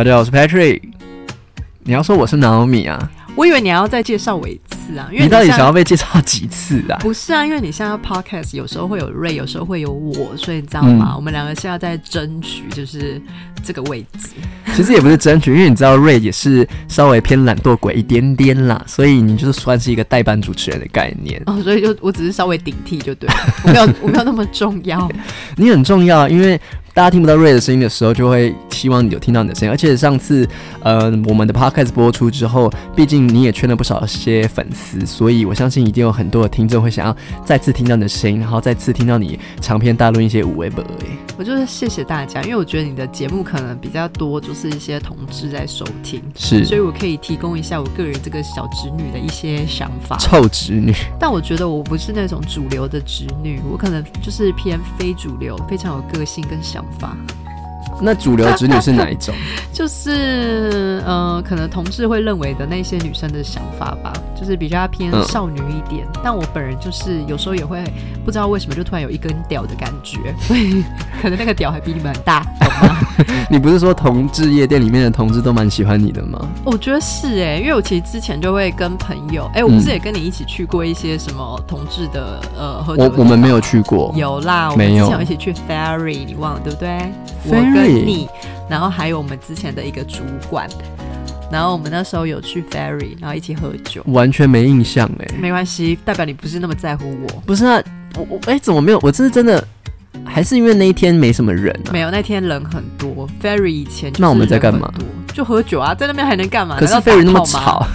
大家好，我是 Patrick。你要说我是 Naomi 啊？我以为你要再介绍我一次啊，因为你到底想要被介绍几次啊？不是啊，因为你现在 podcast 有时候会有 Ray，有时候会有我，所以你知道吗？嗯我们两个现在在争取就是这个位置。其实也不是争取，因为你知道 Ray 也是稍微偏懒惰鬼一点点啦，所以你就是算是一个代班主持人的概念。哦，所以就我只是稍微顶替就对了，我没有我没有那么重要。你很重要，因为大家听不到瑞的声音的时候，就会希望你有听到你的声音。而且上次，呃，我们的 podcast 播出之后，毕竟你也圈了不少些粉丝，所以我相信一定有很多的听众会想要再次听到你的声音，然后再次听到你长篇大论一些五维本。我就是谢谢大家，因为我觉得你的节目可能比较多，就是一些同志在收听，是所以我可以提供一下我个人这个小侄女的一些想法。臭侄女，但我觉得我不是那种主流的侄女，我可能就是偏非主流，非常有个性跟想法。那主流直女是哪一种？就是呃，可能同志会认为的那些女生的想法吧，就是比较偏嗯少女一点。但我本人就是有时候也会不知道为什么就突然有一根屌的感觉，所 以可能那个屌还比你们大，懂吗？你不是说同志夜店里面的同志都蛮喜欢你的吗？我觉得是哎、因为我其实之前就会跟朋友，哎、我不是也跟你一起去过一些什么同志的呃喝酒的我我们没有去过，有啦，我们之前有一起去 Ferry，你忘了对不对？我 Ferry 跟你，然后还有我们之前的一个主管，然后我们那时候有去 Ferry，然后一起喝酒。完全没印象哎、没关系，代表你不是那么在乎我。不是啊，我我哎、怎么没有？我这是真的，还是因为那一天没什么人啊？没有，那天人很多。Ferry 以前就是那我们在干嘛？就喝酒啊，在那边还能干嘛？可是 Ferry 那么吵，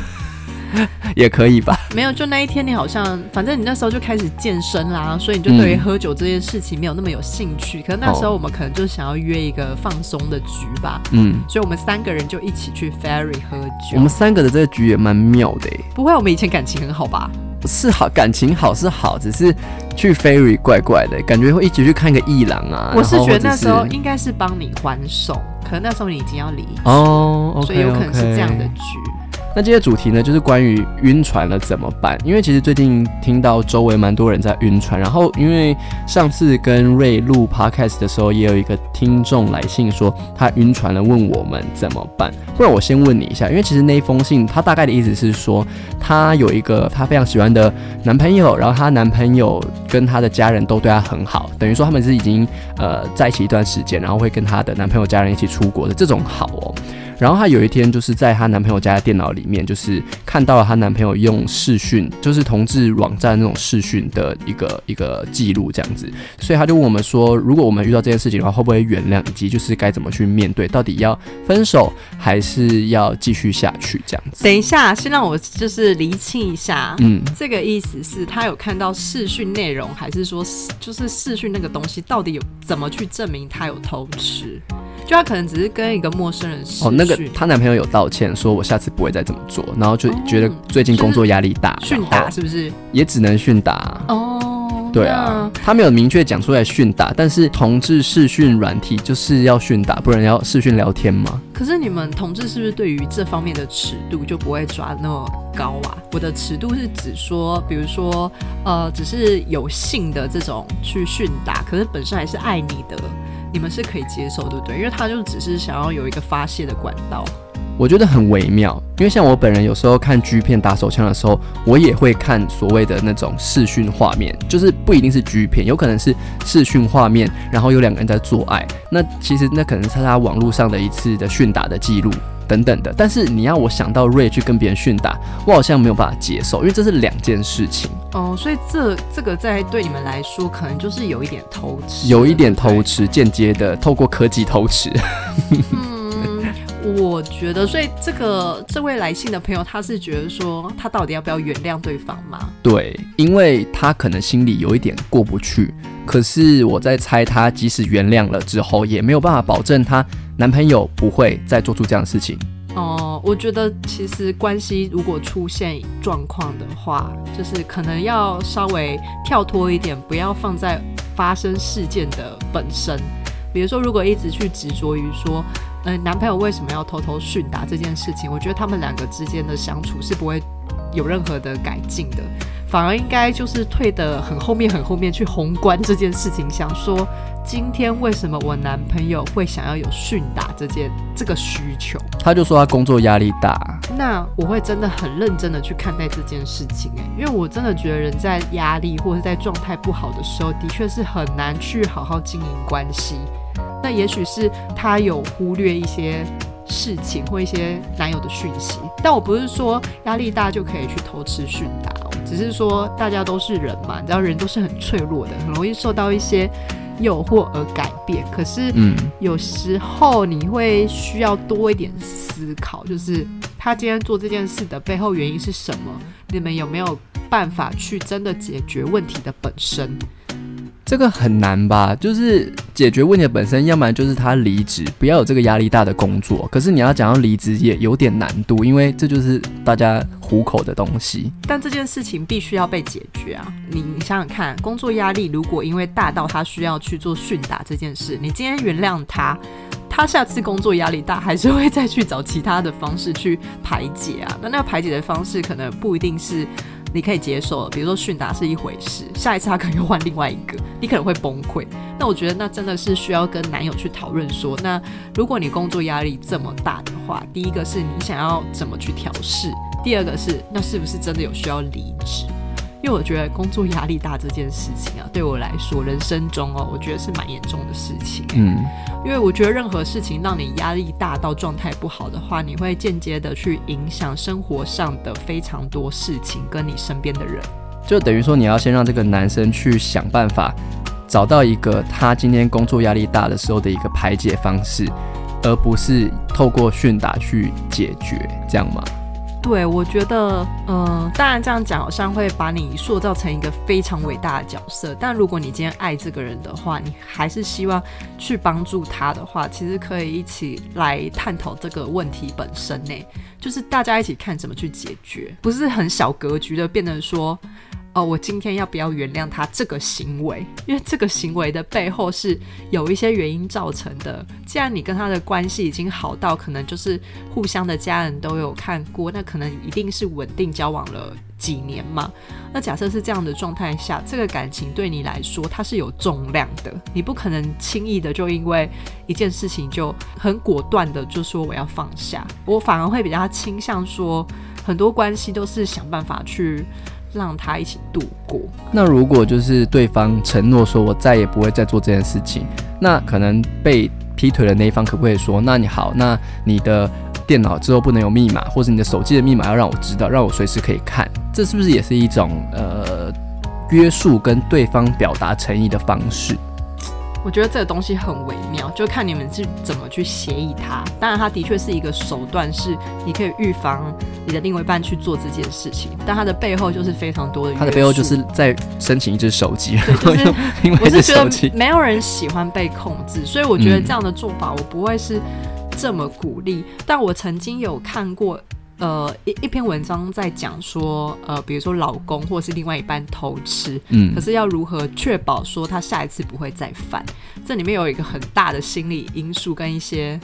也可以吧？没有，就那一天你好像，反正你那时候就开始健身啦，所以你就对于嗯喝酒这件事情没有那么有兴趣。可是那时候哦我们可能就想要约一个放松的局吧，嗯，所以我们三个人就一起去 Ferry 喝酒。我们三个的这个局也蛮妙的诶，不会，我们以前感情很好吧？是好感情好是好，只是去 ferry 怪怪的，感觉会一起去看个艺廊啊。我是觉得那时候应该是帮你还手，可能那时候你已经要离职，哦所以有可能是这样的局。那今天主题呢，就是关于晕船了怎么办？因为其实最近听到周围蛮多人在晕船，然后因为上次跟瑞录 podcast 的时候，也有一个听众来信说他晕船了，问我们怎么办。不然我先问你一下，因为其实那封信，他大概的意思是说，她有一个她非常喜欢的男朋友，然后她男朋友跟她的家人都对她很好，等于说他们是已经呃在一起一段时间，然后会跟她的男朋友家人一起出国的这种好哦。然后她有一天就是在她男朋友家的电脑里面，就是看到了她男朋友用视讯，就是同志网站那种视讯的一个一个记录这样子，所以她就问我们说，如果我们遇到这件事情的话，会不会原谅，以及就是该怎么去面对，到底要分手还是要继续下去这样子？等一下，先让我就是厘清一下，嗯，这个意思是她有看到视讯内容，还是说就是视讯那个东西到底有怎么去证明他有偷吃？就他可能只是跟一个陌生人哦，那个她男朋友有道歉，说我下次不会再这么做，然后就觉得最近工作压力大，训打是不是？也只能训打。哦，对啊，他没有明确讲出来训打，但是同志视讯软体就是要训打，不然要视讯聊天吗？可是你们同志是不是对于这方面的尺度就不会抓那么高啊？我的尺度是指说，比如说，呃，只是有性的这种去训打，可是本身还是爱你的，你们是可以接受，对不对？因为他就只是想要有一个发泄的管道。我觉得很微妙，因为像我本人有时候看 G 片打手枪的时候，我也会看所谓的那种视讯画面，就是不一定是 G 片，有可能是视讯画面，然后有两个人在做爱，那其实那可能是他网络上的一次的训打的记录。等等的，但是你要我想到瑞去跟别人训打，我好像没有办法接受，因为这是两件事情，哦，所以这这个在对你们来说，可能就是有一点偷吃，有一点偷吃，间接的透过科技偷吃。嗯，我觉得，所以这个这位来信的朋友，他是觉得说，他到底要不要原谅对方吗？对，因为他可能心里有一点过不去，可是我在猜，他即使原谅了之后，也没有办法保证她男朋友不会再做出这样的事情。哦、我觉得其实关系如果出现状况的话，就是可能要稍微跳脱一点，不要放在发生事件的本身。比如说，如果一直去执着于说，嗯、男朋友为什么要偷偷训打这件事情，我觉得他们两个之间的相处是不会有任何的改进的。反而应该就是退得很后面很后面去宏观这件事情，想说今天为什么我男朋友会想要有训打这件这个需求？他就说他工作压力大，那我会真的很认真的去看待这件事情诶，因为我真的觉得人在压力或者在状态不好的时候，的确是很难去好好经营关系。那也许是他有忽略一些事情或一些男友的讯息，但我不是说压力大就可以去偷吃训打哦，只是说大家都是人嘛，你知道人都是很脆弱的，很容易受到一些诱惑而改变。可是，嗯，有时候你会需要多一点思考，就是他今天做这件事的背后原因是什么？你们有没有办法去真的解决问题的本身？这个很难吧？就是解决问题的本身，要不然就是他离职，不要有这个压力大的工作。可是你要讲要离职也有点难度，因为这就是大家糊口的东西。但这件事情必须要被解决啊！你你想想看，工作压力如果因为大到他需要去做训打这件事，你今天原谅他，他下次工作压力大还是会再去找其他的方式去排解啊？那那个排解的方式可能不一定是。你可以接受，比如说训达是一回事，下一次他可能又换另外一个，你可能会崩溃。那我觉得那真的是需要跟男友去讨论说，那如果你工作压力这么大的话，第一个是你想要怎么去调试，第二个是那是不是真的有需要离职？因为我觉得工作压力大这件事情啊，对我来说，人生中哦，我觉得是蛮严重的事情。嗯，因为我觉得任何事情让你压力大到状态不好的话，你会间接的去影响生活上的非常多事情，跟你身边的人。就等于说，你要先让这个男生去想办法，找到一个他今天工作压力大的时候的一个排解方式，而不是透过训打去解决，这样吗？对，我觉得，嗯，当然这样讲好像会把你塑造成一个非常伟大的角色。但如果你今天爱这个人的话，你还是希望去帮助他的话，其实可以一起来探讨这个问题本身呢，就是大家一起看怎么去解决，不是很小格局的变成说。哦，我今天要不要原谅他这个行为？因为这个行为的背后是有一些原因造成的。既然你跟他的关系已经好到可能就是互相的家人都有看过，那可能一定是稳定交往了几年嘛。那假设是这样的状态下，这个感情对你来说它是有重量的，你不可能轻易的就因为一件事情就很果断的就说我要放下。我反而会比较倾向说，很多关系都是想办法去。让他一起度过。那如果就是对方承诺说，我再也不会再做这件事情，那可能被劈腿的那一方可不可以说，那你好，那你的电脑之后不能有密码，或者你的手机的密码要让我知道，让我随时可以看，这是不是也是一种呃约束跟对方表达诚意的方式？我觉得这个东西很微妙，就看你们是怎么去协议它。当然，它的确是一个手段，是你可以预防你的另外一半去做这件事情。但它的背后就是非常多的，它的背后就是在申请一只手机。对，就是 我是觉得没有人喜欢被控制，所以我觉得这样的做法我不会是这么鼓励。但我曾经有看过。呃，一一篇文章在讲说，呃，比如说老公或是另外一半偷吃，嗯，可是要如何确保说他下一次不会再犯？这里面有一个很大的心理因素跟一些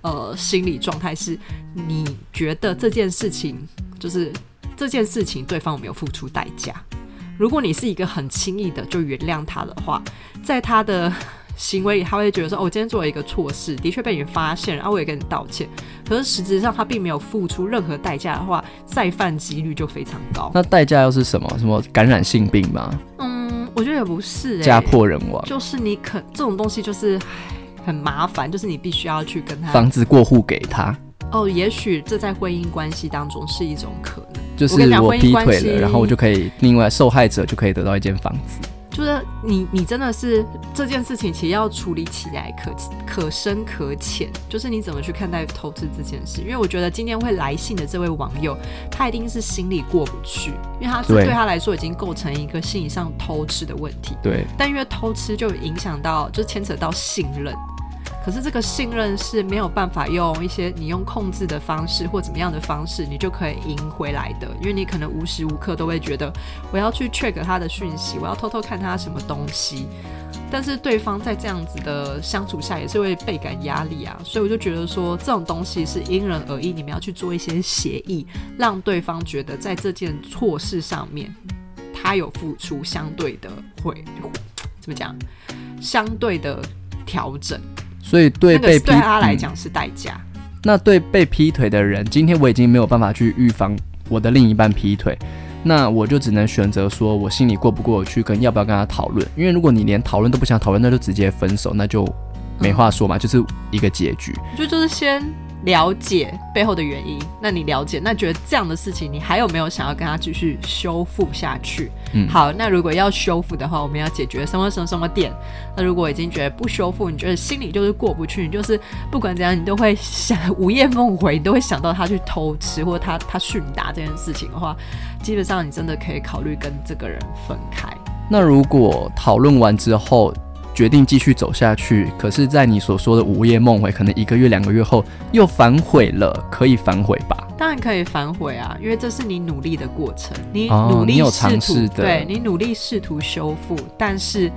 呃心理状态，是你觉得这件事情就是这件事情对方有没有付出代价？如果你是一个很轻易的就原谅他的话，在他的。行为里，他会觉得说：“哦，我今天做了一个错事，的确被你发现，然后我也跟你道歉。可是实质上，他并没有付出任何代价的话，再犯几率就非常高。那代价又是什么？什么感染性病吗？嗯，我觉得也不是，家破人亡。就是你可这种东西就是很麻烦，就是你必须要去跟他房子过户给他。哦，也许这在婚姻关系当中是一种可能。就是我劈腿了，然后我就可以另外受害者就可以得到一间房子。”就是你，你真的是这件事情，其实要处理起来可可深可浅。就是你怎么去看待偷吃这件事？因为我觉得今天会来信的这位网友，他一定是心里过不去，因为他这对他来说已经构成一个心理上偷吃的问题。对，但因为偷吃就影响到，就牵扯到信任。可是这个信任是没有办法用一些你用控制的方式或怎么样的方式，你就可以赢回来的。因为你可能无时无刻都会觉得我要去 check 他的讯息，我要偷偷看他什么东西。但是对方在这样子的相处下也是会倍感压力啊，所以我就觉得说这种东西是因人而异，你们要去做一些协议，让对方觉得在这件错事上面。他有付出相对的会怎么讲？相对的调整，所以对被劈那个对他来嗯讲是代价。那对被劈腿的人，今天我已经没有办法去预防我的另一半劈腿，那我就只能选择说我心里过不过去，跟要不要跟他讨论。因为如果你连讨论都不想讨论，那就直接分手，那就没话说嘛，就是一个结局。我觉得就是先了解背后的原因。那你了解，那觉得这样的事情，你还有没有想要跟他继续修复下去？嗯好，那如果要修复的话，我们要解决什么什么什么点？那如果已经觉得不修复，你觉得心里就是过不去，你就是不管怎样，你都会想午夜梦回，你都会想到他去偷吃或者他他训打这件事情的话，基本上你真的可以考虑跟这个人分开。那如果讨论完之后决定继续走下去，可是，在你所说的午夜梦回，可能一个月、两个月后又反悔了，可以反悔吧？当然可以反悔啊，因为这是你努力的过程，你哦努力尝试的对你努力试图修复，但是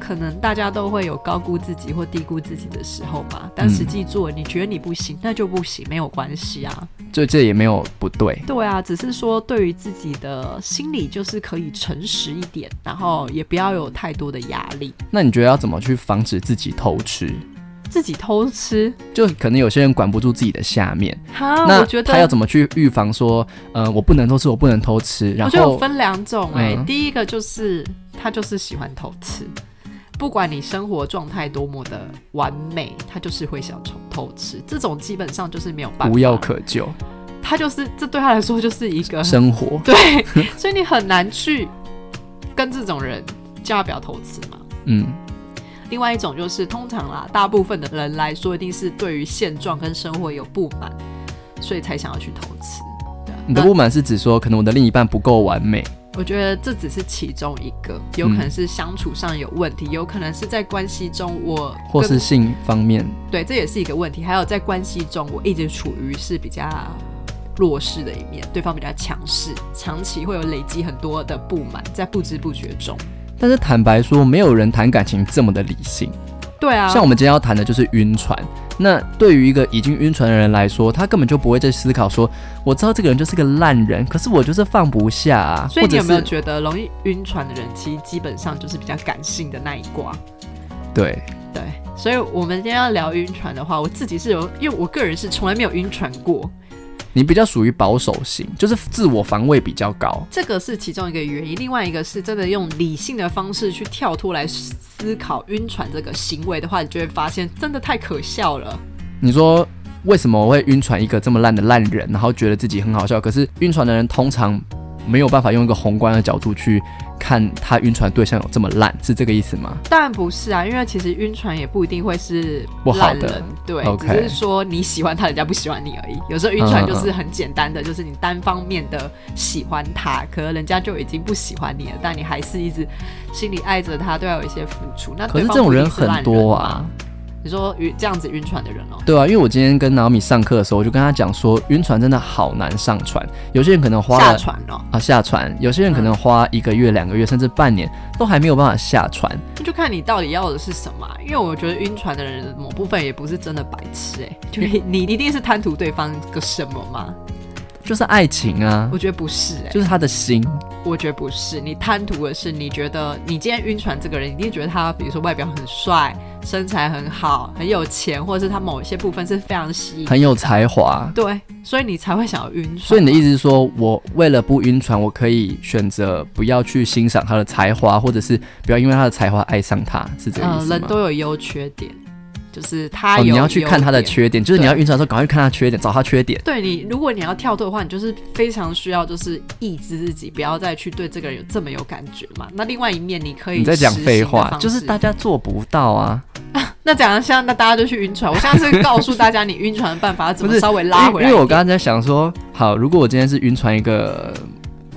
可能大家都会有高估自己或低估自己的时候嘛。但嗯实际做，你觉得你不行，那就不行，没有关系啊。就这也没有不对。对啊，只是说对于自己的心理就是可以诚实一点，然后也不要有太多的压力，那你觉得要怎么去防止自己偷吃？自己偷吃？就可能有些人管不住自己的下面，哈，那我觉得他要怎么去预防说，呃，我不能偷吃，我不能偷吃，然后我觉得有分两种哎、嗯。第一个就是他就是喜欢偷吃，不管你生活状态多么的完美，他就是会想偷偷吃，这种基本上就是没有办法，无药可救，他就是这对他来说就是一个生活，对，所以你很难去跟这种人叫他不要偷吃嘛。嗯，另外一种就是，通常啦，大部分的人来说，一定是对于现状跟生活有不满，所以才想要去偷吃。对啊，你的不满是指说，可能我的另一半不够完美，我觉得这只是其中一个，有可能是相处上有问题，有可能是在关系中我或是性方面，对，这也是一个问题。还有在关系中，我一直处于是比较弱势的一面，对方比较强势，长期会有累积很多的不满，在不知不觉中。但是坦白说，没有人谈感情这么的理性。对啊，像我们今天要谈的就是晕船。那对于一个已经晕船的人来说，他根本就不会再思考说，我知道这个人就是个烂人，可是我就是放不下啊。所以你有没有觉得容易晕船的人，其实基本上就是比较感性的那一挂？对？对，所以我们今天要聊晕船的话，我自己是有，因为我个人是从来没有晕船过，你比较属于保守型，就是自我防卫比较高。这个是其中一个原因。另外一个是真的用理性的方式去跳脱来思考晕船这个行为的话，你就会发现真的太可笑了。你说为什么我会晕船一个这么烂的烂人，然后觉得自己很好笑？可是晕船的人通常没有办法用一个宏观的角度去看他晕船对象有这么烂，是这个意思吗？当然不是啊，因为其实晕船也不一定会是不好的对只是说你喜欢他，人家不喜欢你而已。有时候晕船就是很简单的，就是你单方面的喜欢他，可能人家就已经不喜欢你了，但你还是一直心里爱着他，都要有一些付出。那可是这种人很多啊嘛。你说晕这样子晕船的人哦，对啊，因为我今天跟老米上课的时候，我就跟他讲说，晕船真的好难上船，有些人可能花了下船哦，啊下船，有些人可能花一个月、两个月，甚至半年都还没有办法下船。那就看你到底要的是什么啊、因为我觉得晕船的人某部分也不是真的白痴哎、就你你一定是贪图对方个什么吗？就是爱情啊我，觉得不是哎、就是他的心。我觉得不是，你贪图的是你觉得你今天晕船这个人，你一定觉得他比如说外表很帅，身材很好，很有钱，或者是他某一些部分是非常吸引，很有才华，对，所以你才会想要晕船。所以你的意思是说，我为了不晕船，我可以选择不要去欣赏他的才华，或者是不要因为他的才华爱上他，是这个意呃，思吗？人都有优缺点，就是他哦，有、你要去看他的。缺点，就是你要晕船的时候，赶快去看他缺点，找他缺点。对你，如果你要跳脱的话，你就是非常需要就是抑制自己，不要再去对这个人有这么有感觉嘛。那另外一面，你可以你在讲废话，就是大家做不到啊。那讲像现在那大家就去晕船，我现在是告诉大家你晕船的办法，怎么稍微拉回来。因为因为我刚刚在想说，好，如果我今天是晕船一个。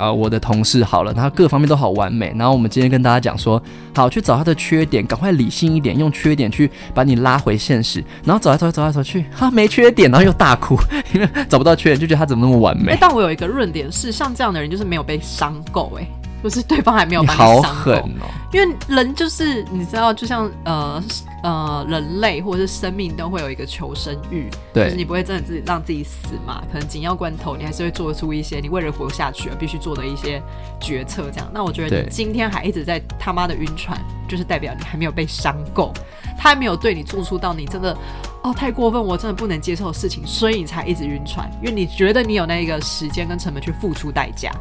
啊、我的同事好了，他各方面都好完美。然后我们今天跟大家讲说，好去找他的缺点，赶快理性一点，用缺点去把你拉回现实。然后走来走来走来走去，他没缺点，然后又大哭，因为找不到缺点，就觉得他怎么那么完哎、美。但我有一个论点是，像这样的人就是没有被伤够，哎，就是对方还没有你把你伤够。哦！因为人就是你知道，就像呃呃人类或者是生命都会有一个求生欲，就是你不会真的自己让自己死嘛，可能紧要关头你还是会做出一些你为了活下去而必须做的一些决策。这样，那我觉得你今天还一直在他妈的晕船，就是代表你还没有被伤够，他还没有对你做出到你真的哦太过分，我真的不能接受的事情，所以你才一直晕船，因为你觉得你有那个时间跟成本去付出代价。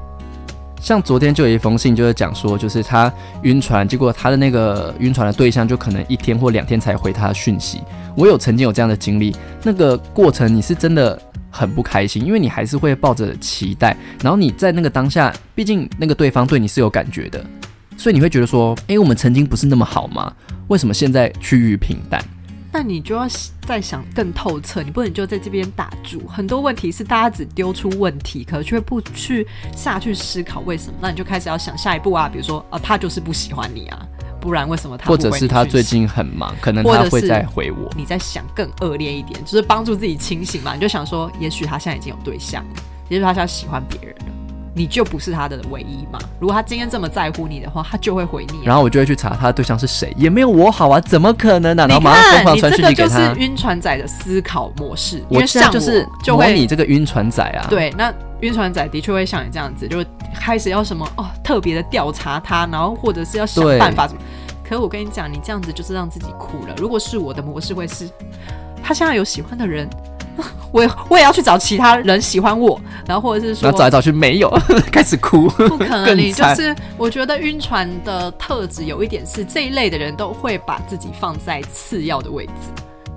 像昨天就有一封信，就是讲说，就是他晕船，结果他的那个晕船的对象就可能一天或两天才回他的讯息。我有曾经有这样的经历，那个过程你是真的很不开心，因为你还是会抱着期待，然后你在那个当下，毕竟那个对方对你是有感觉的，所以你会觉得说，诶，我们曾经不是那么好吗？为什么现在趋于平淡？那你就要再想更透彻，你不能就在这边打住。很多问题是大家只丢出问题，可却不去下去思考为什么。那你就开始要想下一步啊，比如说啊，他就是不喜欢你啊，不然为什么他或者是他最近很忙，可能他会再回我。你在想更恶劣一点，就是帮助自己清醒嘛。你就想说，也许他现在已经有对象了，也许他现在喜欢别人了，你就不是他的唯一嘛。如果他今天这么在乎你的话，他就会回你、啊。然后我就会去查他的对象是谁，也没有我好啊，怎么可能呢、然后你马上疯狂传这个就是讯息给他。晕船仔的思考模式，因我现在就是模就会你这个晕船仔啊。，对，那晕船仔的确会像你这样子，就开始要什么哦，特别的调查他，然后或者是要想对办法什么。可我跟你讲，你这样子就是让自己哭了。如果是我的模式，会是他现在有喜欢的人，我也我也要去找其他人喜欢我，然后或者是说找来找去没有，开始哭。不可能，你就是我觉得晕船的特质有一点是这一类的人都会把自己放在次要的位置，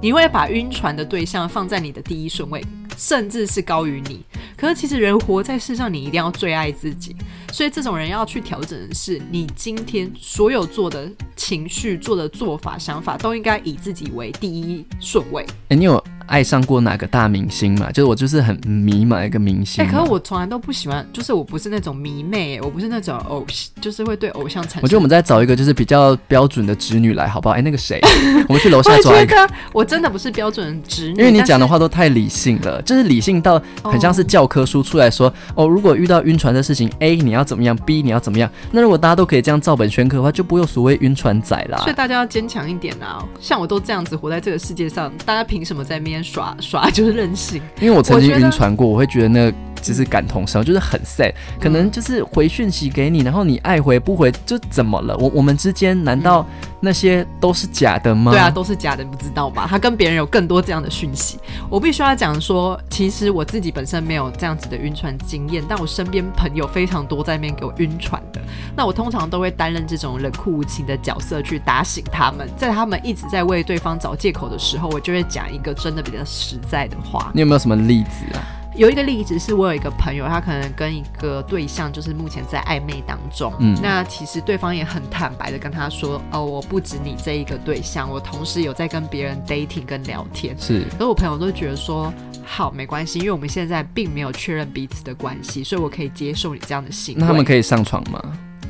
你会把晕船的对象放在你的第一顺位，甚至是高于你。可是其实人活在世上，你一定要最爱自己，所以这种人要去调整的是，你今天所有做的情绪、做的做法、想法，都应该以自己为第一顺位。哎、你有爱上过哪个大明星嘛？就是我就是很迷嘛一个明星哎、嘛。可是我从来都不喜欢，就是我不是那种迷妹，我不是那种偶，就是会对偶像产生。我觉得我们再找一个就是比较标准的直女来，好不好？哎、那个谁，我们去楼下 抓一个。觉得我真的不是标准的直女，因为你讲的话都太理性了，就是理性到很像是教科书出来说，哦，如果遇到晕船的事情，A 你要怎么样，B 你要怎么样。那如果大家都可以这样照本宣科的话，就不用所谓晕船仔啦所以。大家要坚强一点啊！像我都这样子活在这个世界上，大家凭什么在那边耍耍 就是任性？因为我曾经晕船过，我会觉得那就是感同身受，就是很 sad，可能就是回讯息给你，然后你爱回不回，就怎么了？我我们之间难道那些都是假的吗？对啊，，都是假的，你不知道吧？他跟别人有更多这样的讯息。我必须要讲说，其实我自己本身没有这样子的晕船经验，但我身边朋友非常多在那边给我晕船的。那我通常都会担任这种冷酷无情的角色去打醒他们，在他们一直在为对方找借口的时候，我就会讲一个真的比较实在的话。你有没有什么例子啊？有一个例子是我有一个朋友，他可能跟一个对象就是目前在暧昧当中，嗯那其实对方也很坦白的跟他说，哦，我不止你这一个对象，我同时有在跟别人 dating 跟聊天。是所以我朋友都觉得说，好，没关系，因为我们现在并没有确认彼此的关系，所以我可以接受你这样的行为。那他们可以上床吗？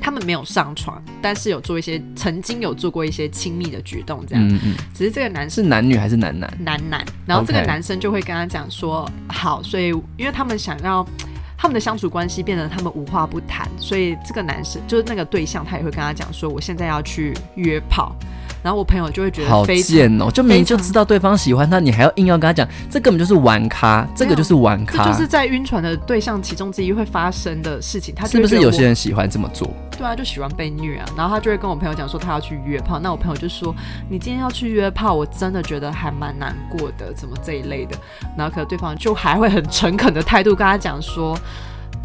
他们没有上床，但是有做一些曾经有做过一些亲密的举动，这样。嗯嗯，只是这个男生是男女还是男男？男男，然后这个男生就会跟他讲说好，所以因为他们想要他们的相处关系变得他们无话不谈，所以这个男生就是那个对象，他也会跟他讲说我现在要去约炮，然后我朋友就会觉得好。贱哦！就明明就知道对方喜欢他，你还要硬要跟他讲，这根本就是玩咖，这个就是玩咖。这就是在晕船的对象其中之一会发生的事情，他是不是有些人喜欢这么做？对啊，就喜欢被虐啊。然后他就会跟我朋友讲说他要去约炮，那我朋友就说你今天要去约炮，我真的觉得还蛮难过的，怎么这一类的。然后可能对方就还会很诚恳的态度跟他讲说，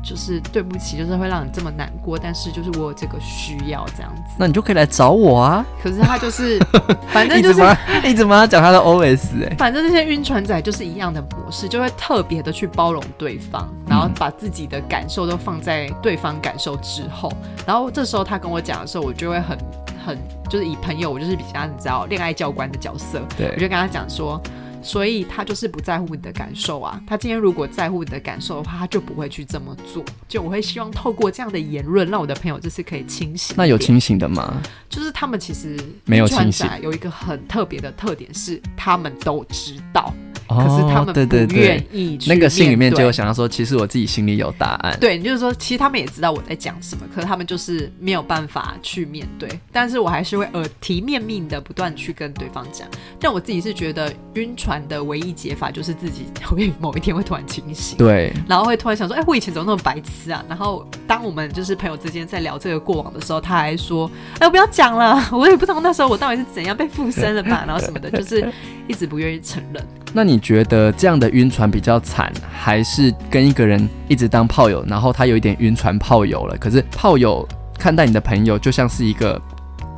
就是对不起，就是会让你这么难过，但是就是我有这个需要这样子。那你就可以来找我啊！可是他就是，反正就是。一直帮他一直帮他讲他的 OS 哎、反正这些晕船仔就是一样的模式，就会特别的去包容对方，然后把自己的感受都放在对方感受之后，然后这时候他跟我讲的时候，我就会很很就是以朋友，我就是比较你知道恋爱教官的角色，对我，就跟他讲说，所以他就是不在乎你的感受啊。他今天如果在乎你的感受的话，他就不会去这么做。就我会希望透过这样的言论，让我的朋友就是可以清醒。那有，清醒的吗？就是他们其实没有清醒有一个很特别的特点是，他们都知道。可是他们不愿对，意去那个信里面就有想到说，其实我自己心里有答案。对，就是说，其实他们也知道我在讲什么，可是他们就是没有办法去面对。但是我还是会耳提面命的不断去跟对方讲。但我自己是觉得晕船的唯一解法就是自己 会某一天会突然清醒，对，然后会突然想说，哎、我以前怎么那么白痴啊？然后当我们就是朋友之间在聊这个过往的时候，他还说，哎、我不要讲了，我也不知道那时候我到底是怎样被附身了吧，然后什么的，就是一直不愿意承认。那你觉得这样的晕船比较惨，还是跟一个人一直当炮友，然后他有一点晕船炮友了，可是炮友看待你的朋友就像是一个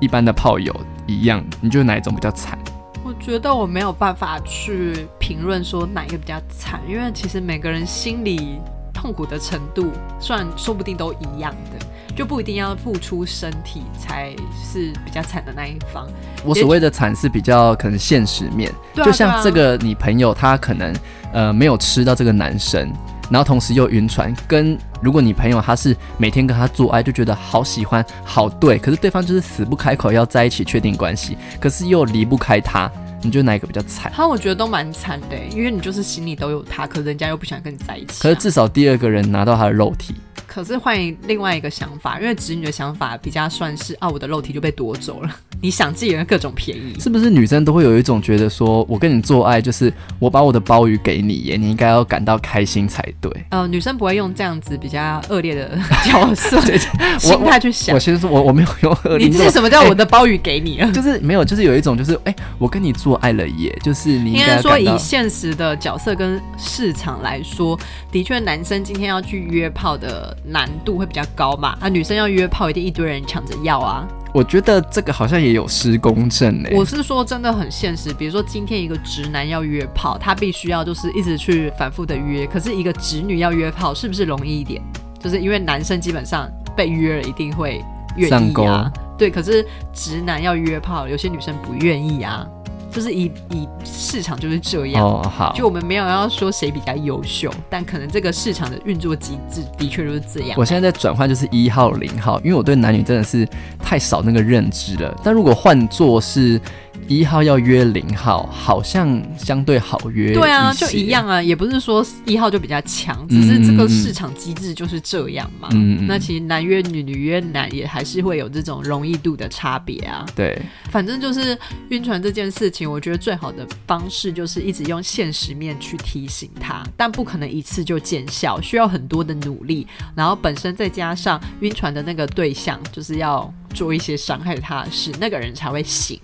一般的炮友一样，你觉得哪一种比较惨？我觉得我没有办法去评论说哪一个比较惨，因为其实每个人心里痛苦的程度，虽然说不定都一样的，就不一定要付出身体才是比较惨的那一方。我所谓的惨是比较可能现实面，就像这个你朋友他可能呃没有吃到这个男生，然后同时又晕船，跟如果你朋友他是每天跟他做爱就觉得好喜欢好对，可是对方就是死不开口要在一起确定关系，可是又离不开他，你觉得哪一个比较惨？他我觉得都蛮惨的，因为你就是心里都有他，可是人家又不想跟你在一起啊、可是至少第二个人拿到他的肉体，可是换另外一个想法，因为直女的想法比较算是啊，我的肉体就被夺走了，你想自己的各种便宜。是不是女生都会有一种觉得说，我跟你做爱就是我把我的鲍鱼给你耶，你应该要感到开心才对。呃，女生不会用这样子比较恶劣的角色 对心态去想我。先说，我我没有用恶劣你这是什么叫我的鲍鱼给你了？就是没有，就是有一种就是，哎、我跟你做爱了耶，就是你应应该说，以现实的角色跟市场来说，的确，男生今天要去约炮的难度会比较高嘛。啊，女生要约炮，一定一堆人抢着要啊。我觉得这个好像也有失公正哎。我是说，真的很现实。比如说，今天一个直男要约炮，他必须要就是一直去反复的约。可是，一个直女要约炮，是不是容易一点？就是因为男生基本上被约了，一定会愿意啊。对，可是直男要约炮，有些女生不愿意啊。就是以以市场就是这样。哦，好，就我们没有要说谁比较优秀，但可能这个市场的运作机制的确就是这样。我现在在转换就是一号零号，因为我对男女真的是太少那个认知了。但如果换做是一号要约零号，好像相对好约。对啊，就一。样啊，也不是说一号就比较强，只是这个市场机制就是这样嘛。嗯嗯那其实男约女，女约男也还是会有这种容易度的差别啊。对，反正就是晕船这件事情，我觉得最好的方式就是一直用现实面去提醒他，但不可能一次就见效，需要很多的努力。然后本身再加上晕船的那个对象，就是要做一些伤害他的事，那个人才会醒。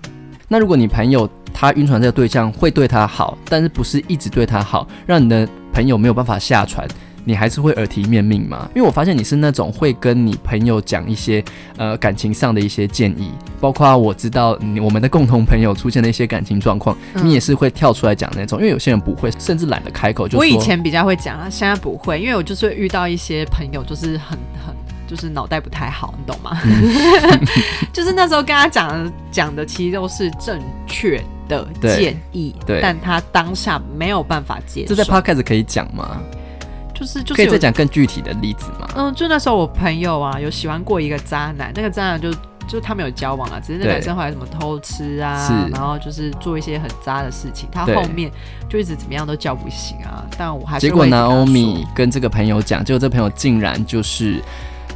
那如果你朋友他晕船这个对象会对他好，但是不是一直对他好，让你的朋友没有办法下船，你还是会耳提面命吗？因为我发现你是那种会跟你朋友讲一些呃感情上的一些建议，包括我知道你我们的共同朋友出现的一些感情状况，嗯你也是会跳出来讲那种，因为有些人不会，甚至懒得开口就。我以前比较会讲啊，现在不会，因为我就是会遇到一些朋友，就是很很。就是脑袋不太好，你懂吗？就是那时候跟他讲的讲的，其实都是正确的建议，对但他当下没有办法接受。这在 podcast 可以讲吗？就是就是有可以再讲更具体的例子吗？嗯，就那时候我朋友啊，有喜欢过一个渣男，那个渣男就就他们有交往啊，只是那对男生后来什么偷吃啊，然后就是做一些很渣的事情，他后面就一直怎么样都叫不醒啊。但我还是结果会一直跟他 Naomi 跟这个朋友讲，结果这朋友竟然就是，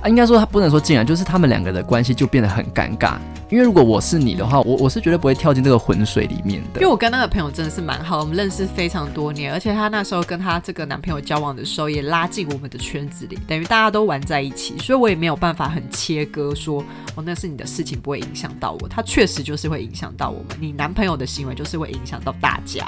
啊，应该说他不能说竟然，就是他们两个的关系就变得很尴尬。因为如果我是你的话，我我是绝对不会跳进这个浑水里面的因为。我跟那个朋友真的是蛮好，我们认识非常多年，而且她那时候跟她这个男朋友交往的时候，也拉进我们的圈子里，等于大家都玩在一起，所以我也没有办法很切割说，哦，那是你的事情，不会影响到我。他确实就是会影响到我们，你男朋友的行为就是会影响到大家，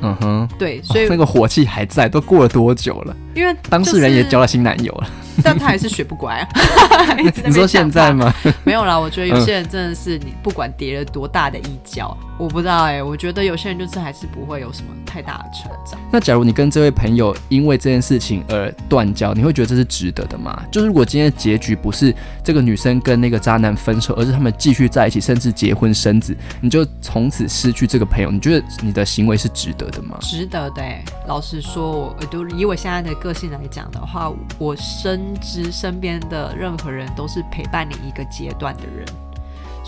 嗯哼，对，所以、哦那个火气还在，都过了多久了？因为当事人也交了，新男友了。但他还是学不乖 你说现在吗？没有啦，我觉得有些人真的是你不管跌了多大的一跤，我不知道哎、我觉得有些人就是还是不会有什么太大的成长。那假如你跟这位朋友因为这件事情而断交，你会觉得这是值得的吗？就是如果今天的结局不是这个女生跟那个渣男分手，而是他们继续在一起，甚至结婚生子，你就从此失去这个朋友，你觉得你的行为是值得的吗？值得的欸。老实说，我我都以我现在的个性来讲的话，我深知身边的任何人都是陪伴你一个阶段的人，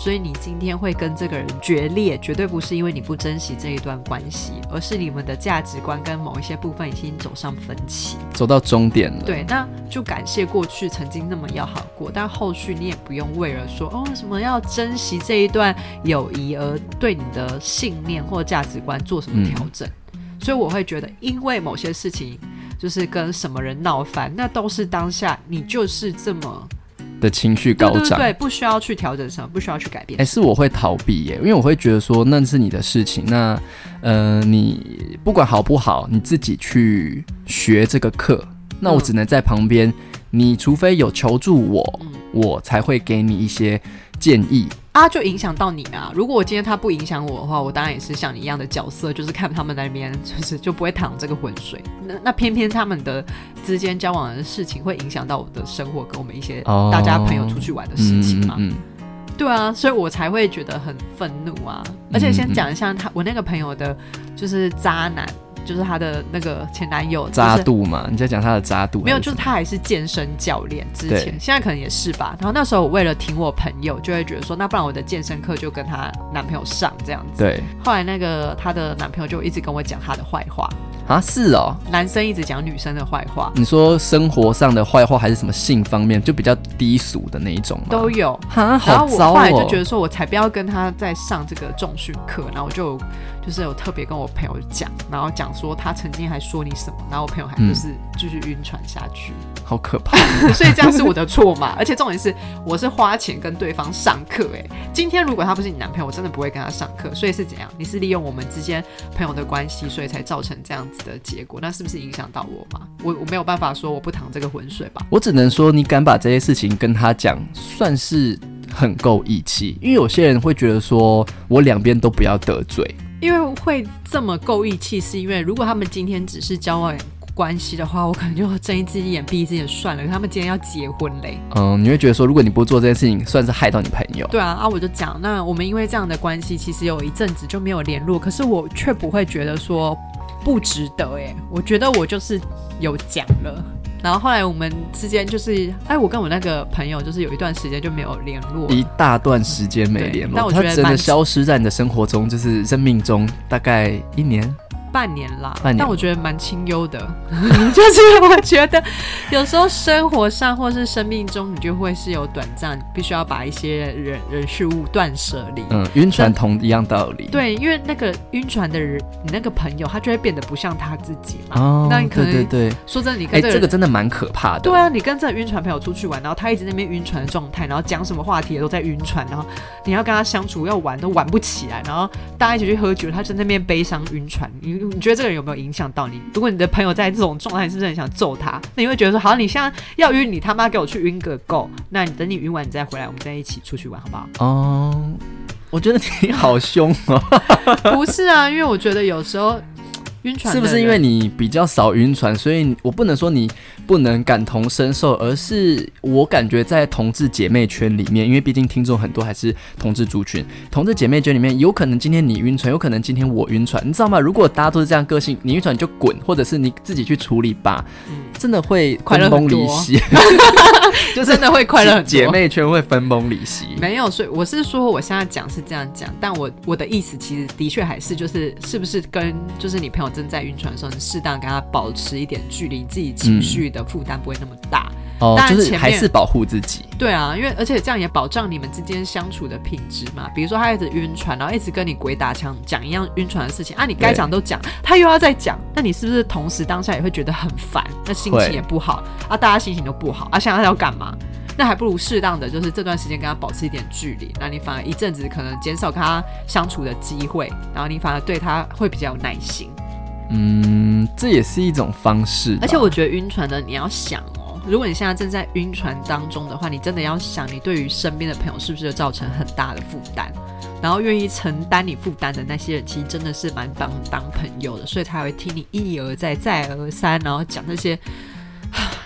所以你今天会跟这个人决裂，绝对不是因为你不珍惜这一段关系，而是你们的价值观跟某一些部分已经走上分歧，走到终点了。对，那就感谢过去曾经那么要好过，但后续你也不用为了说哦什么要珍惜这一段友谊而对你的信念或价值观做什么调整。所以我会觉得，因为某些事情就是跟什么人闹翻，那都是当下你就是这么的情绪高涨，对，不需要去调整什么，不需要去改变。哎，是我会逃避耶，因为我会觉得说那是你的事情，那呃，你不管好不好，你自己去学这个课，那我只能在旁边，你除非有求助我，我才会给你一些建议。啊，就影响到你啊！如果我今天他不影响我的话，我当然也是像你一样的角色，就是看他们那边，就是就不会淌这个浑水。那那偏偏他们的之间交往的事情会影响到我的生活，跟我们一些大家朋友出去玩的事情嘛？对啊，所以我才会觉得很愤怒啊！而且先讲一下他，我那个朋友的，就是渣男。就是她的那个前男友渣度嘛？你在讲他的渣度？没有，就是他还是健身教练之前，现在可能也是吧。然后那时候我为了挺我朋友，就会觉得说，那不然我的健身课就跟她男朋友上这样子。对。后来那个她的男朋友就一直跟我讲她的坏话啊，是哦，男生一直讲女生的坏话。你说生活上的坏话还是什么性方面，就比较低俗的那一种都有哈，好糟哦。后来就觉得说，我才不要跟他再上这个重训课，然后我就。就是有特别跟我朋友讲，然后讲说他曾经还说你什么，然后我朋友还就是继续晕船下去，好可怕。所以这样是我的错嘛？而且重点是我是花钱跟对方上课，哎，今天如果他不是你男朋友，我真的不会跟他上课。所以是怎样？你是利用我们之间朋友的关系，所以才造成这样子的结果？那是不是影响到我嘛？我我没有办法说我不淌这个浑水吧？我只能说你敢把这些事情跟他讲，算是很够义气。因为有些人会觉得说我两边都不要得罪。因为会这么够义气，是因为如果他们今天只是交往关系的话，我可能就睁一只眼闭一只眼算了。他们今天要结婚嘞，嗯，你会觉得说，如果你不做这件事情，算是害到你朋友。对啊，啊，我就讲，那我们因为这样的关系，其实有一阵子就没有联络，可是我却不会觉得说不值得哎，我觉得我就是有讲了。然后后来我们之间就是，哎，我跟我那个朋友就是有一段时间就没有联络，一大段时间没联络，但我觉得真的消失在你的生活中，就是生命中大概一年。半年啦，但我觉得蛮清幽的，就是我觉得有时候生活上或是生命中，你就会是有短暂，必须要把一些人人事物断舍离。嗯，晕船同一样道理。对，因为那个晕船的人，你那个朋友，他就会变得不像他自己嘛。哦，那你可能对对对，说真的，你跟这个真的蛮可怕的。对啊，你跟这个晕船朋友出去玩，然后他一直那边晕船的状态，然后讲什么话题也都在晕船，然后你要跟他相处要玩都玩不起来，然后大家一起去喝酒，他在那边悲伤晕船，你。你觉得这个人有没有影响到你？如果你的朋友在这种状态，是不是很想揍他？那你会觉得说，好，你现在要晕，你他妈给我去晕个够。那你等你晕完，你再回来，我们再一起出去玩，好不好？哦，我觉得你好凶哦。不是啊，因为我觉得有时候。晕船是不是因为你比较少晕船，所以我不能说你不能感同身受，而是我感觉在同志姐妹圈里面，因为毕竟听众很多还是同志族群，同志姐妹圈里面有可能今天你晕船，有可能今天我晕船，你知道吗？如果大家都是这样个性，你晕船就滚，或者是你自己去处理吧，真的会分崩离析，就真的会快乐。姐妹圈会分崩离析，没有，所以我是说我现在讲是这样讲，但我我的意思其实的确还是就是是不是跟就是你朋友。正在晕船的时候，你适当跟他保持一点距离，自己情绪的负担不会那么大。哦，就是还是保护自己。对啊，因为而且这样也保障你们之间相处的品质嘛。比如说他一直晕船，然后一直跟你鬼打墙讲一样晕船的事情啊，你该讲都讲，他又要再讲，那你是不是同时当下也会觉得很烦？那心情也不好啊，大家心情都不好啊，现在要干嘛？那还不如适当的就是这段时间跟他保持一点距离，那你反而一阵子可能减少跟他相处的机会，然后你反而对他会比较有耐心。嗯，这也是一种方式。而且我觉得晕船的你要想哦，如果你现在正在晕船当中的话，你真的要想，你对于身边的朋友是不是造成很大的负担？然后愿意承担你负担的那些人，其实真的是蛮当当朋友的，所以他会听你一而再再而三，然后讲那些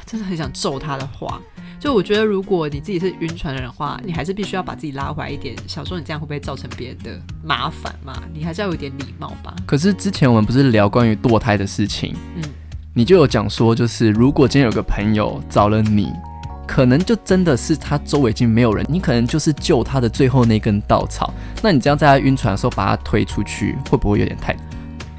真的很想揍他的话。就我觉得，如果你自己是晕船的人的话，你还是必须要把自己拉回来一点。想说你这样会不会造成别人的麻烦嘛？你还是要有点礼貌吧。可是之前我们不是聊关于堕胎的事情，嗯，你就有讲说，就是如果今天有个朋友找了你，可能就真的是他周围已经没有人，你可能就是救他的最后那根稻草。那你这样在他晕船的时候把他推出去，会不会有点太？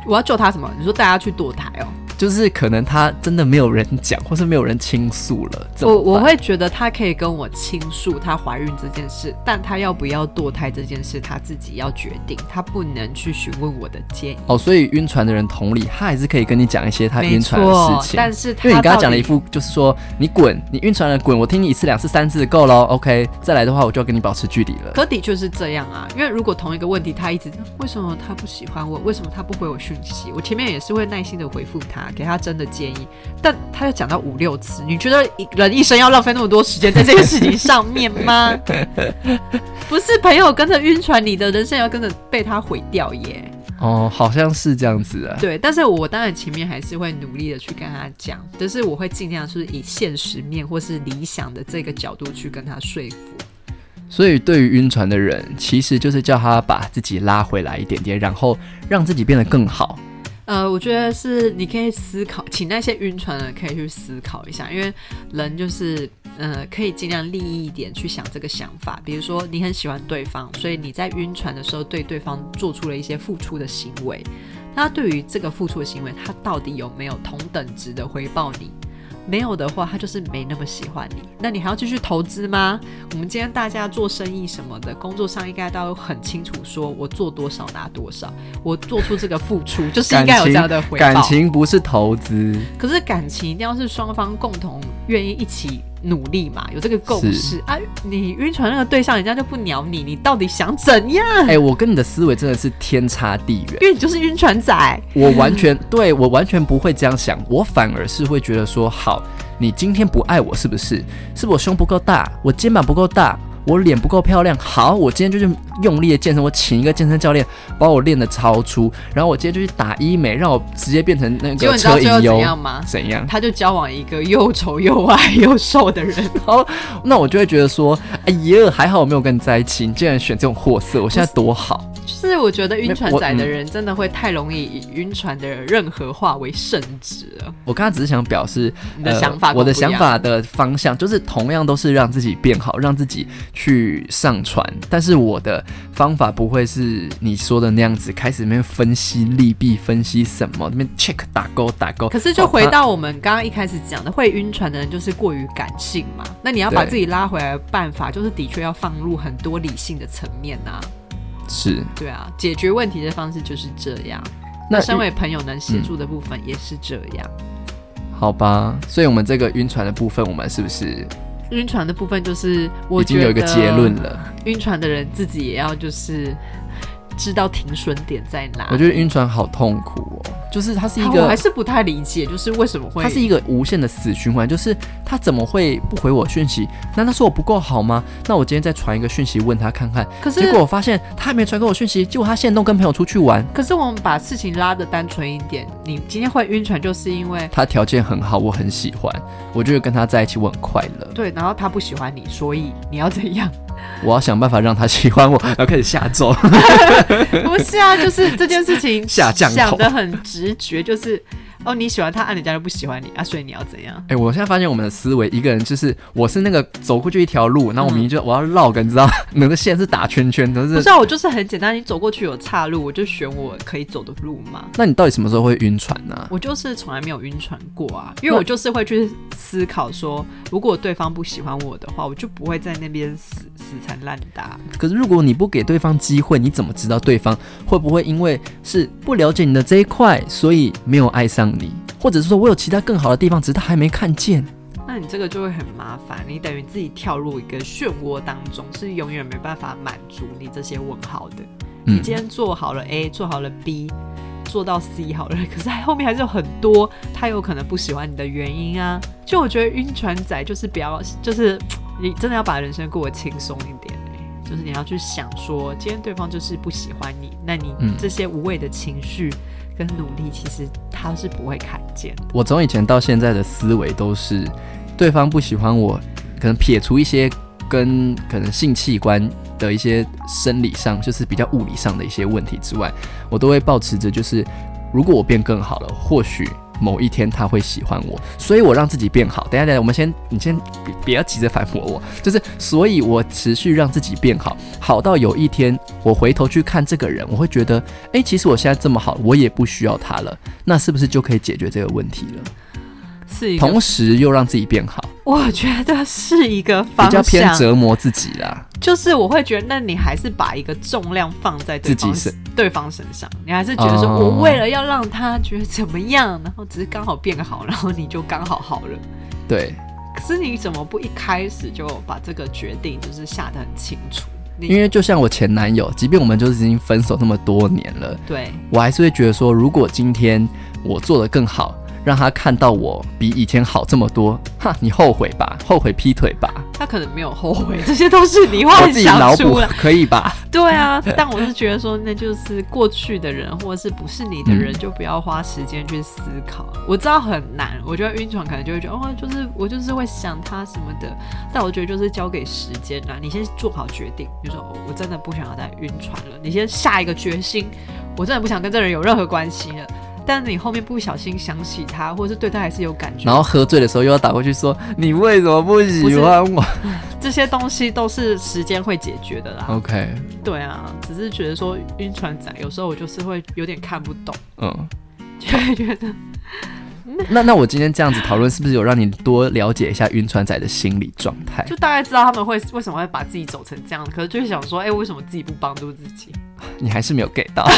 我要救他什么？你说带他去堕胎哦？就是可能他真的没有人讲，或是没有人倾诉了。我我会觉得他可以跟我倾诉她怀孕这件事，但她要不要堕胎这件事，她自己要决定，她不能去询问我的建议。哦，所以晕船的人同理，他还是可以跟你讲一些他晕船的事情。但是因为你刚刚讲了一副，就是说你滚，你晕船了滚，我听你一次两次三次够了，OK，再来的话我就要跟你保持距离了。可的确是这样啊，因为如果同一个问题他一直为什么他不喜欢我，为什么他不回我讯息，我前面也是会耐心的回复他，给他真的建议。但他又讲到五六次，你觉得人一生要浪费那么多时间在这个事情上面吗？不是朋友跟着晕船，你的人生要跟着被他毁掉耶。哦，好像是这样子啊。对，但是我当然前面还是会努力的去跟他讲，就是我会尽量是以现实面或是理想的这个角度去跟他说服。所以对于晕船的人，其实就是叫他把自己拉回来一点点，然后让自己变得更好。呃，我觉得是你可以思考，请那些晕船的可以去思考一下，因为人就是呃，可以尽量利益一点去想这个想法。比如说你很喜欢对方，所以你在晕船的时候对对方做出了一些付出的行为，那对于这个付出的行为，他到底有没有同等值的回报你？没有的话，他就是没那么喜欢你。那你还要继续投资吗？我们今天大家做生意什么的，工作上应该都很清楚，说我做多少拿多少，我做出这个付出 就是应该有这样的回报。感情不是投资，可是感情一定要是双方共同愿意一起。努力嘛，有这个共识啊！你晕船那个对象，人家就不鸟你，你到底想怎样？哎，我跟你的思维真的是天差地远，因为你就是晕船仔。我完全 对我完全不会这样想，我反而是会觉得说，好，你今天不爱我是不是？是我胸不够大，我肩膀不够大。我脸不够漂亮，好，我今天就去用力的健身，我请一个健身教练把我练的超粗，然后我今天就去打医美，让我直接变成那个车影优。怎样吗？怎样？他就交往一个又丑又矮又瘦的人，好，那我就会觉得说，哎呀，还好我没有跟你在一起，你竟然选这种货色，我现在多好。就是我觉得晕船仔的人真的会太容易以晕船的任何话为圣旨了。我刚刚只是想表示你的想法，我的想法的方向就是同样都是让自己变好，让自己。去上传，但是我的方法不会是你说的那样子，开始那边分析利弊，分析什么那边 check 打勾打勾。可是就回到我们刚刚一开始讲的，会晕船的人就是过于感性嘛。那你要把自己拉回来的办法，就是的确要放入很多理性的层面呐。是，对啊，解决问题的方式就是这样。那身为朋友能协助的部分也是这样。好吧，所以我们这个晕船的部分，我们是不是？晕船的部分就是，我已经有一个结论了。晕船的人自己也要就是。知道停损点在哪？我觉得晕船好痛苦哦，就是它是一个，我还是不太理解，就是为什么会？它是一个无限的死循环，就是他怎么会不回我讯息？难道说我不够好吗？那我今天再传一个讯息问他看看，可是结果我发现他还没传给我讯息，结果他现在都跟朋友出去玩。可是我们把事情拉的单纯一点，你今天会晕船，就是因为他条件很好，我很喜欢，我觉得跟他在一起我很快乐。对，然后他不喜欢你，所以你要怎样？我要想办法让他喜欢我，然后开始下咒。不是啊，就是这件事情下降想的很直觉，就是。哦，你喜欢他，啊，人家就不喜欢你啊，所以你要怎样？哎，我现在发现我们的思维，一个人就是我是那个走过去一条路，那我明明就我要绕个，你知道，那个线是打圈圈，都是。不是啊，我就是很简单，你走过去有岔路，我就选我可以走的路嘛。那你到底什么时候会晕船呢？我就是从来没有晕船过啊，因为我就是会去思考说，如果对方不喜欢我的话，我就不会在那边死死缠烂打。可是如果你不给对方机会，你怎么知道对方会不会因为是不了解你的这一块，所以没有爱上？你，或者是说我有其他更好的地方，只是他还没看见。那你这个就会很麻烦，你等于自己跳入一个漩涡当中，是永远没办法满足你这些问号的。你今天做好了 A，做好了 B，做到 C 好了，可是后面还是有很多他有可能不喜欢你的原因啊。就我觉得晕船仔就是比较，就是你真的要把人生过得轻松一点，就是你要去想说，今天对方就是不喜欢你，那你这些无谓的情绪。跟努力，其实他是不会看见。我从以前到现在的思维都是，对方不喜欢我，可能撇除一些跟可能性器官的一些生理上，就是比较物理上的一些问题之外，我都会保持着，就是如果我变更好了，或许某一天他会喜欢我，所以我让自己变好。等下等下，我们先你先别不要急着反驳我，就是所以我持续让自己变好，好到有一天我回头去看这个人，我会觉得，哎，其实我现在这么好，我也不需要他了，那是不是就可以解决这个问题了？是同时又让自己变好，我觉得是一个比方较偏向，折磨自己啦。就是我会觉得，那你还是把一个重量放在自己身对方身上，你还是觉得说哦我为了要让他觉得怎么样，然后只是刚好变好，然后你就刚好好了。对，可是你怎么不一开始就把这个决定就是下得很清楚？因为就像我前男友，即便我们就是已经分手那么多年了，对我还是会觉得说，如果今天我做得更好，让他看到我比以前好这么多，哈，你后悔吧，后悔劈腿吧，他可能没有后悔，这些都是你我幻想出来。可以吧？对啊，但我是觉得说，那就是过去的人，或者是不是你的人，嗯就不要花时间去思考。我知道很难，我觉得晕船可能就会觉得，哦，就是我就是会想他什么的，但我觉得就是交给时间啦。你先做好决定，就说、哦我真的不想要再晕船了，你先下一个决心，我真的不想跟这人有任何关系了。但是你后面不小心想起他，或者是对他还是有感觉，然后喝醉的时候又要打过去说，你为什么不喜欢我 这些东西都是时间会解决的啦。？OK，对啊，只是觉得说晕船仔有时候我就是会有点看不懂。嗯，就会觉得 那那我今天这样子讨论，是不是有让你多了解一下晕船仔的心理状态？就大概知道他们会为什么会把自己走成这样，可是就是想说，哎、为什么自己不帮助自己？你还是没有 get 到。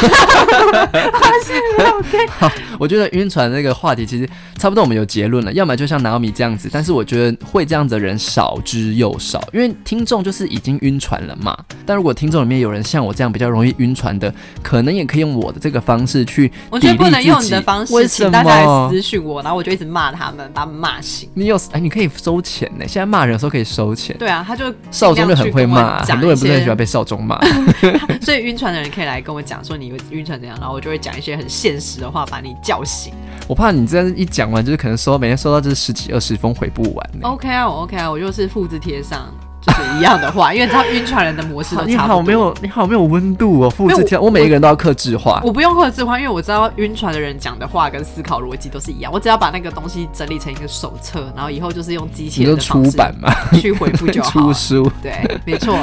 好，我觉得晕船这个话题其实差不多，我们有结论了。要么就像 Naomi 这样子，但是我觉得会这样子的人少之又少，因为听众就是已经晕船了嘛。但如果听众里面有人像我这样比较容易晕船的，可能也可以用我的这个方式去我觉得不能用你的方式，请大家来？私讯我，然后我就一直骂他们，把他们骂醒。你有哎，你可以收钱呢。现在骂人的时候可以收钱。对啊，他就少中就很会骂，很多人不是很喜欢被，被少中骂。所以晕船的人可以来跟我讲说你晕船怎样，然后我就会讲一些很现实的话，把你叫醒。我怕你这样一讲完，就是可能收每天收到就是十几二十封回不完呢。OK 啊，我 OK 啊，我就是复制贴上就是一样的话，因为你知道晕船人的模式都你差不多。好没有，你好没有温度哦，复制贴，我每一个人都要克制化。我不用克制化，因为我知道晕船的人讲的话跟思考逻辑都是一样。我只要把那个东西整理成一个手册，然后以后就是用机器就人的方式出版嘛，去回复就好 出。书。对，没错。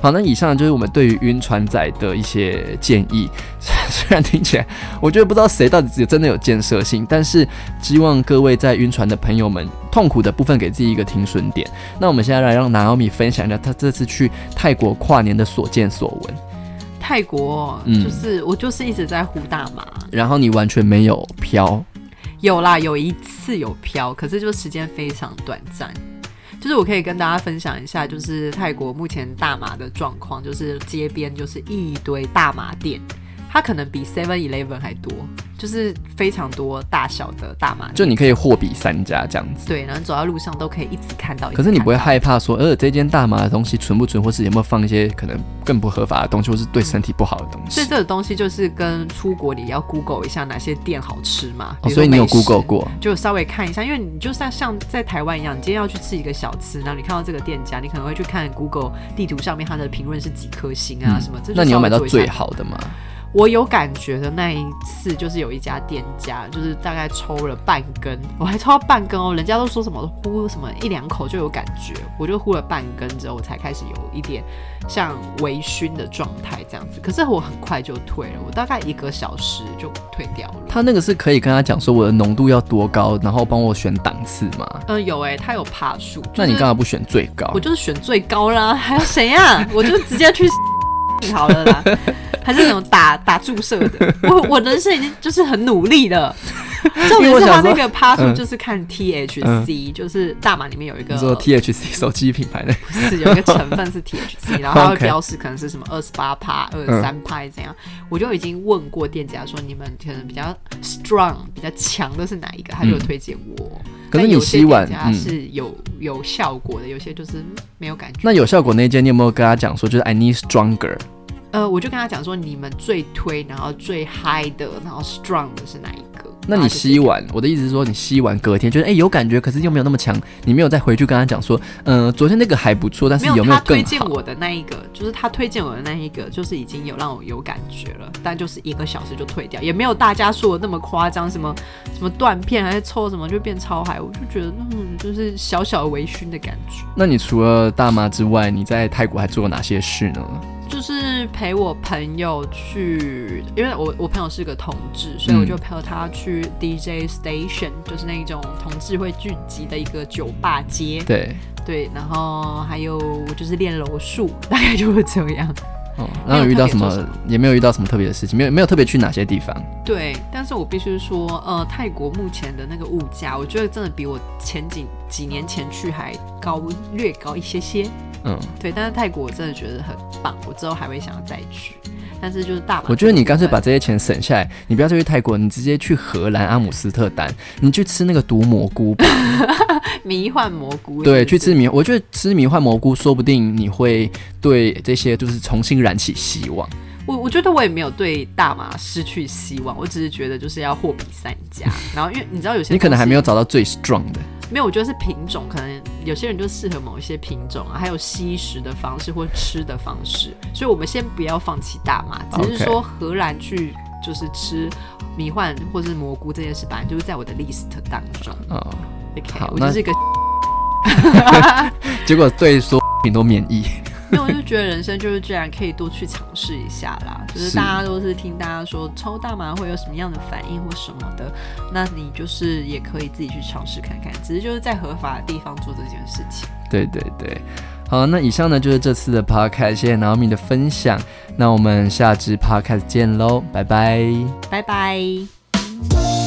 好，那以上就是我们对于晕船仔的一些建议。虽然听起来，我觉得不知道谁到底有真的有建设性，但是希望各位在晕船的朋友们，痛苦的部分给自己一个停损点。那我们现在来让 Naomi 分享一下他这次去泰国跨年的所见所闻。泰国嗯就是、我就是一直在呼大麻，然后你完全没有飘，有啦，有一次有飘，可是就时间非常短暂。就是我可以跟大家分享一下，就是泰国目前大麻的状况，就是街边就是一堆大麻店，它可能比 Seven Eleven 还多，就是非常多大小的大麻。就你可以货比三家这样子。对，然后走在路上都可以一直看到。可是你不会害怕说，呃，这间大麻的东西纯不纯，或是有没有放一些可能更不合法的东西，或是对身体不好的东西？所以这个东西就是跟出国你要 Google 一下哪些店好吃嘛。哦，所以你有 Google 过？就稍微看一下，因为你就像像在台湾一样，你今天要去吃一个小吃，然后你看到这个店家，你可能会去看 Google 地图上面它的评论是几颗星啊、嗯什么。那你有买到最好的吗？我有感觉的那一次，就是有一家店家，就是大概抽了半根，我还抽到半根哦。人家都说什么呼什么一两口就有感觉，我就呼了半根之后，我才开始有一点像微醺的状态这样子。可是我很快就退了，我大概一个小时就退掉了。他那个是可以跟他讲说我的浓度要多高，然后帮我选档次吗？嗯，有哎、他有爬数。就是那你干嘛不选最高我？就是选最高啦，还有谁呀、我就直接去好了啦，还是那种打打注射的。我我人生已经就是很努力了。重点是他那个趴数嗯就是看 THC，、就是大麻里面有一个你说 THC 手机品牌的，是有一个成分是 THC，然后它会标示可能是什么二十八趴、二十三趴这样。我就已经问过店家说，你们可能比较 strong、比较强的是哪一个？他就推荐我。嗯可是你但有些吸完店家嗯是有有效果的，有些就是嗯没有感觉。那有效果那间你有没有跟他讲说，就是 I need stronger？呃，我就跟他讲说，你们最推，然后最嗨的，然后 strong 的是哪一个？那你吸完，我的意思是说，你吸完隔天觉得哎有感觉，可是又没有那么强，你没有再回去跟他讲说，嗯，昨天那个还不错，但是有没有更推荐我的那一个，就是他推荐我的那一个，就是已经有让我有感觉了，但就是一个小时就退掉，也没有大家说的那么夸张，什么什么断片还是抽什么就变超嗨，我就觉得嗯，就是小小的微醺的感觉。那你除了大麻之外，你在泰国还做了哪些事呢？就是陪我朋友去，因为我我朋友是个同志，所以我就陪他去 DJ station，就是那种同志会聚集的一个酒吧街。对对，然后还有就是练柔术，大概就是这样。哦，然后遇到什么也没有遇到什么特别的事情，没有没有特别去哪些地方。对，但是我必须说，呃，泰国目前的那个物价，我觉得真的比我前几几年前去还高，略高一些些。嗯，对，但是泰国我真的觉得很棒，我之后还会想要再去。但是就是大，我觉得你干脆把这些钱省下来，你不要再去泰国，你直接去荷兰阿姆斯特丹，你去吃那个毒蘑菇吧，迷幻蘑菇。对，去吃迷，我觉得吃迷幻蘑菇，说不定你会对这些就是重新燃起希望。我我觉得我也没有对大麻失去希望，我只是觉得就是要货比三家。然后因为你知道有些你可能还没有找到最 strong 的。没有，我觉得是品种，可能有些人就适合某一些品种啊，还有吸食的方式或吃的方式，所以我们先不要放弃大麻，只是说荷兰去就是吃迷幻或者是蘑菇这件事，本来就是在我的 list 当中。哦，OK，我就是一个 结果对所有品都免疫。因为我就觉得人生就是这样，可以多去尝试一下啦。就是大家都是听大家说抽大麻会有什么样的反应或什么的，那你就是也可以自己去尝试看看。只是就是在合法的地方做这件事情。对对对，好，那以上呢就是这次的 podcast，谢谢 Naomi 的分享。那我们下支 podcast 见喽，拜拜，拜拜。